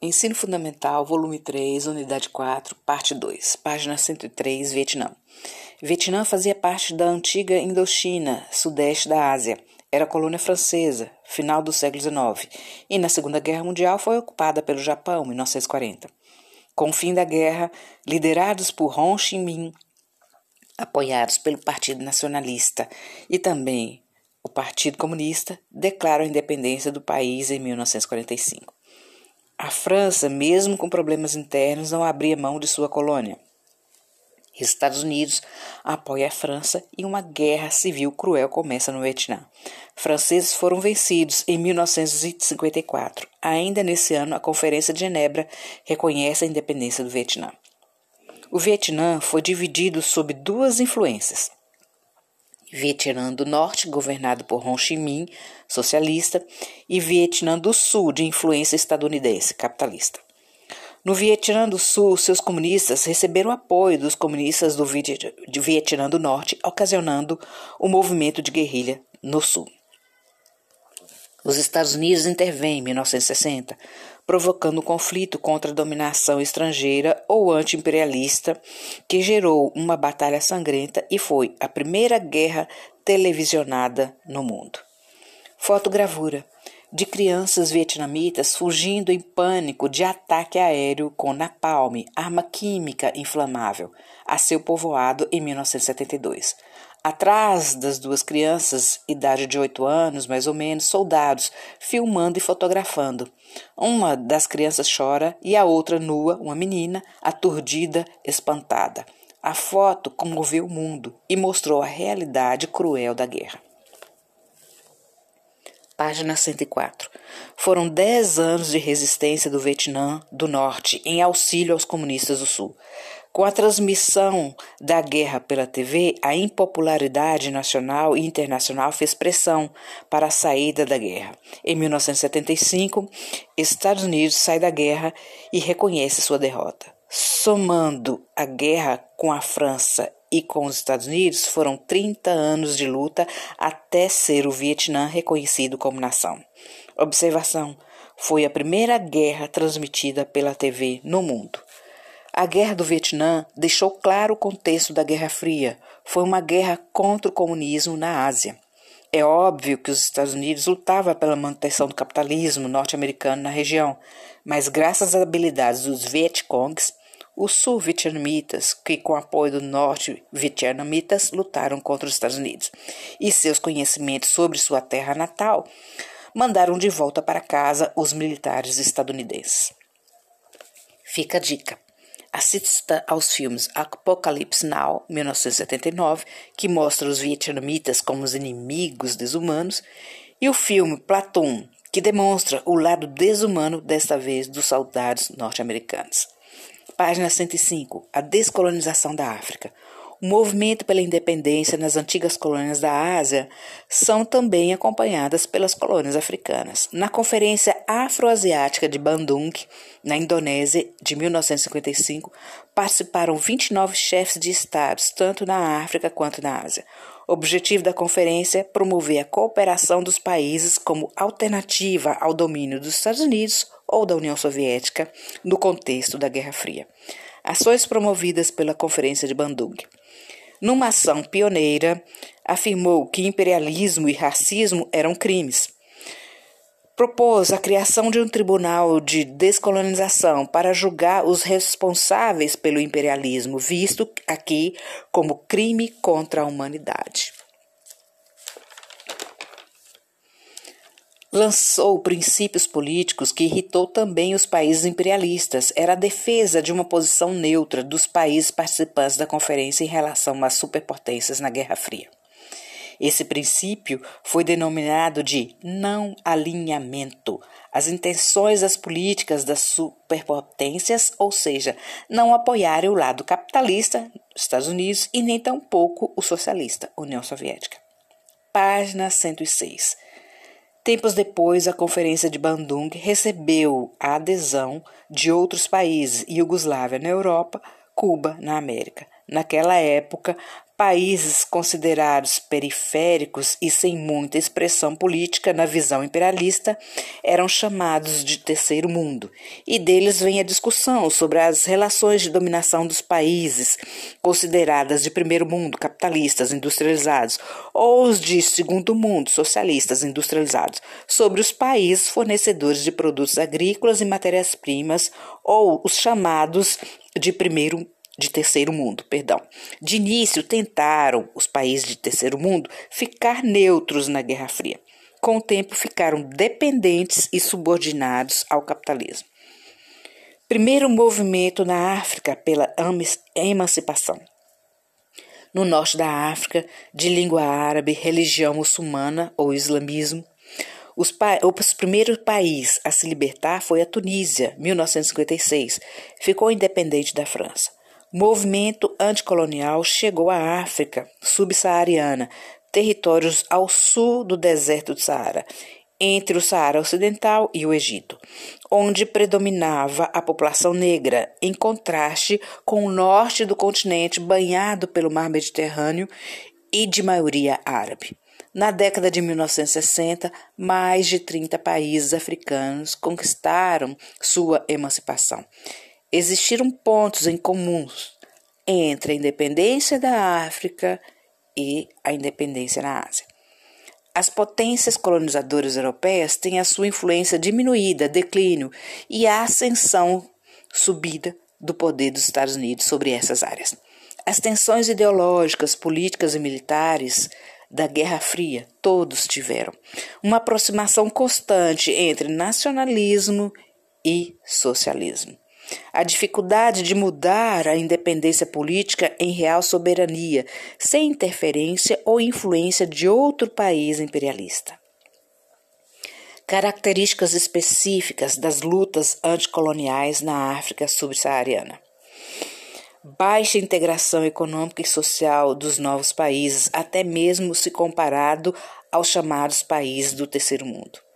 Ensino Fundamental, volume 3, unidade 4, parte 2, página 103, Vietnã. Vietnã fazia parte da antiga Indochina, sudeste da Ásia. Era colônia francesa, final do século XIX, e na Segunda Guerra Mundial foi ocupada pelo Japão, em 1940. Com o fim da guerra, liderados por Ho Chi Minh, apoiados pelo Partido Nacionalista e também o Partido Comunista, declaram a independência do país em 1945. A França, mesmo com problemas internos, não abria mão de sua colônia. Estados Unidos apoia a França e uma guerra civil cruel começa no Vietnã. Franceses foram vencidos em 1954. Ainda nesse ano, a Conferência de Genebra reconhece a independência do Vietnã. O Vietnã foi dividido sob duas influências. Vietnã do Norte, governado por Ho Chi Minh, socialista, e Vietnã do Sul, de influência estadunidense, capitalista. No Vietnã do Sul, seus comunistas receberam apoio dos comunistas do Vietnã do Norte, ocasionando o movimento de guerrilha no Sul. Os Estados Unidos intervêm em 1960, provocando conflito contra a dominação estrangeira ou anti-imperialista, que gerou uma batalha sangrenta e foi a primeira guerra televisionada no mundo. Fotogravura de crianças vietnamitas fugindo em pânico de ataque aéreo com napalm, arma química inflamável, a seu povoado em 1972. Atrás das duas crianças, idade de oito anos mais ou menos, soldados, filmando e fotografando. Uma das crianças chora e a outra nua, uma menina, aturdida, espantada. A foto comoveu o mundo e mostrou a realidade cruel da guerra. Página 104. Foram dez anos de resistência do Vietnã do Norte em auxílio aos comunistas do Sul. Com a transmissão da guerra pela TV, a impopularidade nacional e internacional fez pressão para a saída da guerra. Em 1975, Estados Unidos sai da guerra e reconhece sua derrota. Somando a guerra com a França e com os Estados Unidos, foram 30 anos de luta até ser o Vietnã reconhecido como nação. Observação: foi a primeira guerra transmitida pela TV no mundo. A Guerra do Vietnã deixou claro o contexto da Guerra Fria. Foi uma guerra contra o comunismo na Ásia. É óbvio que os Estados Unidos lutavam pela manutenção do capitalismo norte-americano na região, mas graças às habilidades dos Vietcongs, os sul-vietnamitas, que com apoio do norte-vietnamitas lutaram contra os Estados Unidos, e seus conhecimentos sobre sua terra natal, mandaram de volta para casa os militares estadunidenses. Fica a dica. Assista aos filmes Apocalypse Now, 1979, que mostra os vietnamitas como os inimigos desumanos, e o filme Platoon, que demonstra o lado desumano, desta vez, dos soldados norte-americanos. Página 105. A descolonização da África o movimento pela independência nas antigas colônias da Ásia são também acompanhadas pelas colônias africanas. Na Conferência Afroasiática de Bandung, na Indonésia, de 1955, participaram 29 chefes de estados, tanto na África quanto na Ásia. O objetivo da conferência é promover a cooperação dos países como alternativa ao domínio dos Estados Unidos ou da União Soviética no contexto da Guerra Fria. Ações promovidas pela Conferência de Bandung numa ação pioneira, afirmou que imperialismo e racismo eram crimes. Propôs a criação de um tribunal de descolonização para julgar os responsáveis pelo imperialismo, visto aqui como crime contra a humanidade. Lançou princípios políticos que irritou também os países imperialistas. Era a defesa de uma posição neutra dos países participantes da conferência em relação às superpotências na Guerra Fria. Esse princípio foi denominado de não alinhamento. As intenções das políticas das superpotências, ou seja, não apoiarem o lado capitalista, Estados Unidos, e nem tampouco o socialista, União Soviética. Página 106. Tempos depois, a Conferência de Bandung recebeu a adesão de outros países, Iugoslávia na Europa, Cuba na América. Naquela época, países considerados periféricos e sem muita expressão política na visão imperialista eram chamados de terceiro mundo, e deles vem a discussão sobre as relações de dominação dos países consideradas de primeiro mundo, capitalistas, industrializados, ou os de segundo mundo, socialistas, industrializados, sobre os países fornecedores de produtos agrícolas e matérias-primas, ou os chamados de primeiro de terceiro mundo, perdão. De início, tentaram os países de terceiro mundo ficar neutros na Guerra Fria. Com o tempo, ficaram dependentes e subordinados ao capitalismo. Primeiro movimento na África pela emancipação. No norte da África, de língua árabe, religião muçulmana ou islamismo, os, pa o primeiro país a se libertar foi a Tunísia, 1956. Ficou independente da França movimento anticolonial chegou à África subsaariana, territórios ao sul do deserto do Saara, entre o Saara Ocidental e o Egito, onde predominava a população negra, em contraste com o norte do continente banhado pelo mar Mediterrâneo e de maioria árabe. Na década de 1960, mais de 30 países africanos conquistaram sua emancipação existiram pontos em comuns entre a independência da África e a independência na Ásia. As potências colonizadoras europeias têm a sua influência diminuída, declínio e a ascensão subida do poder dos Estados Unidos sobre essas áreas. As tensões ideológicas, políticas e militares da Guerra Fria, todos tiveram uma aproximação constante entre nacionalismo e socialismo a dificuldade de mudar a independência política em real soberania, sem interferência ou influência de outro país imperialista. Características específicas das lutas anticoloniais na África subsaariana. Baixa integração econômica e social dos novos países, até mesmo se comparado aos chamados países do terceiro mundo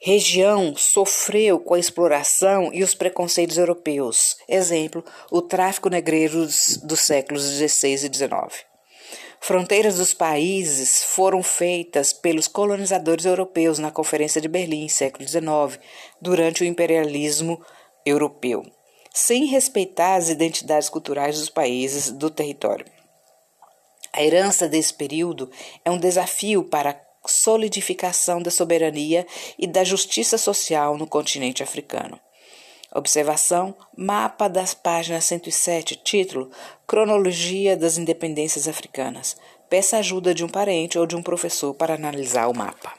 região sofreu com a exploração e os preconceitos europeus. Exemplo, o tráfico negreiro dos séculos XVI e XIX. Fronteiras dos países foram feitas pelos colonizadores europeus na Conferência de Berlim, século XIX, durante o imperialismo europeu, sem respeitar as identidades culturais dos países do território. A herança desse período é um desafio para solidificação da soberania e da justiça social no continente africano. Observação: Mapa das páginas 107, título: Cronologia das Independências Africanas. Peça ajuda de um parente ou de um professor para analisar o mapa.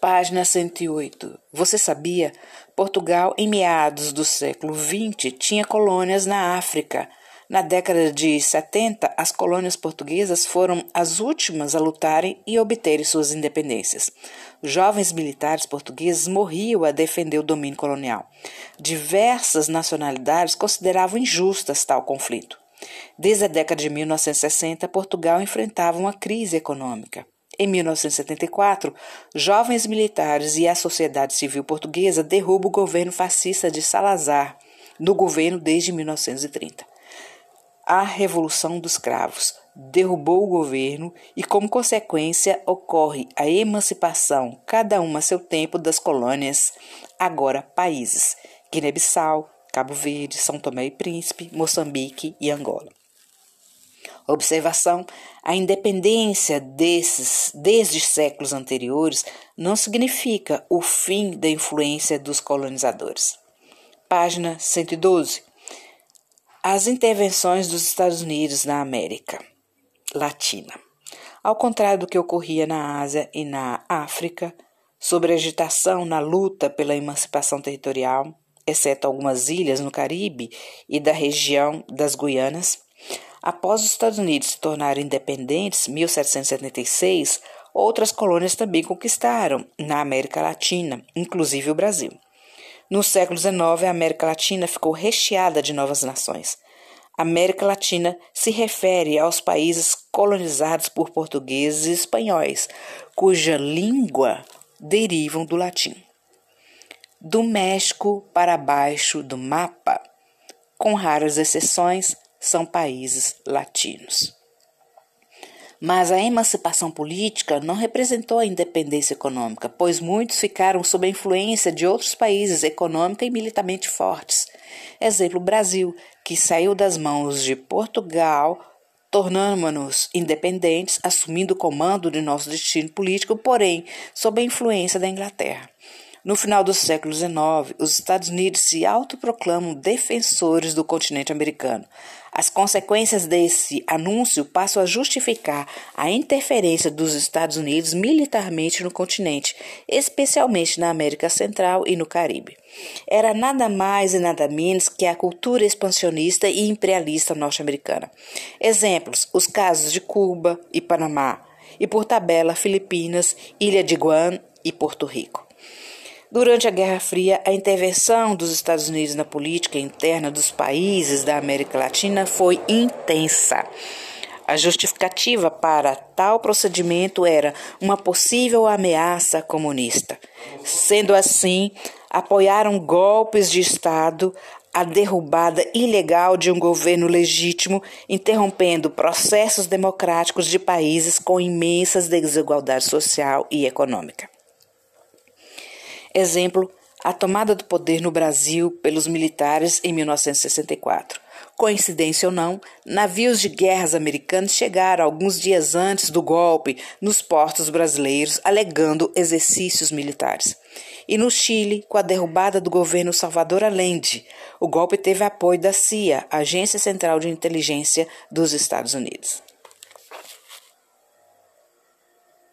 Página 108. Você sabia? Portugal, em meados do século XX, tinha colônias na África na década de 70, as colônias portuguesas foram as últimas a lutarem e obterem suas independências. Jovens militares portugueses morriam a defender o domínio colonial. Diversas nacionalidades consideravam injustas tal conflito. Desde a década de 1960, Portugal enfrentava uma crise econômica. Em 1974, jovens militares e a sociedade civil portuguesa derrubam o governo fascista de Salazar, no governo desde 1930 a Revolução dos Cravos, derrubou o governo e, como consequência, ocorre a emancipação, cada uma a seu tempo, das colônias, agora países: Guiné-Bissau, Cabo Verde, São Tomé e Príncipe, Moçambique e Angola. Observação: a independência desses desde séculos anteriores não significa o fim da influência dos colonizadores. Página 112. As intervenções dos Estados Unidos na América Latina. Ao contrário do que ocorria na Ásia e na África, sobre agitação na luta pela emancipação territorial, exceto algumas ilhas no Caribe e da região das Guianas, após os Estados Unidos se tornarem independentes, 1776, outras colônias também conquistaram na América Latina, inclusive o Brasil. No século XIX, a América Latina ficou recheada de novas nações. América Latina se refere aos países colonizados por portugueses e espanhóis, cuja língua derivam do latim. Do México para baixo do mapa, com raras exceções, são países latinos. Mas a emancipação política não representou a independência econômica, pois muitos ficaram sob a influência de outros países econômica e militarmente fortes. Exemplo, Brasil, que saiu das mãos de Portugal, tornando-nos independentes, assumindo o comando de nosso destino político, porém sob a influência da Inglaterra. No final do século XIX, os Estados Unidos se autoproclamam defensores do continente americano. As consequências desse anúncio passam a justificar a interferência dos Estados Unidos militarmente no continente, especialmente na América Central e no Caribe. Era nada mais e nada menos que a cultura expansionista e imperialista norte-americana. Exemplos: os casos de Cuba e Panamá, e por tabela Filipinas, Ilha de Guam e Porto Rico. Durante a Guerra Fria, a intervenção dos Estados Unidos na política interna dos países da América Latina foi intensa. A justificativa para tal procedimento era uma possível ameaça comunista. Sendo assim, apoiaram golpes de Estado, a derrubada ilegal de um governo legítimo, interrompendo processos democráticos de países com imensas desigualdade social e econômica. Exemplo, a tomada do poder no Brasil pelos militares em 1964. Coincidência ou não, navios de guerras americanos chegaram alguns dias antes do golpe nos portos brasileiros, alegando exercícios militares. E no Chile, com a derrubada do governo Salvador Allende, o golpe teve apoio da CIA, Agência Central de Inteligência dos Estados Unidos.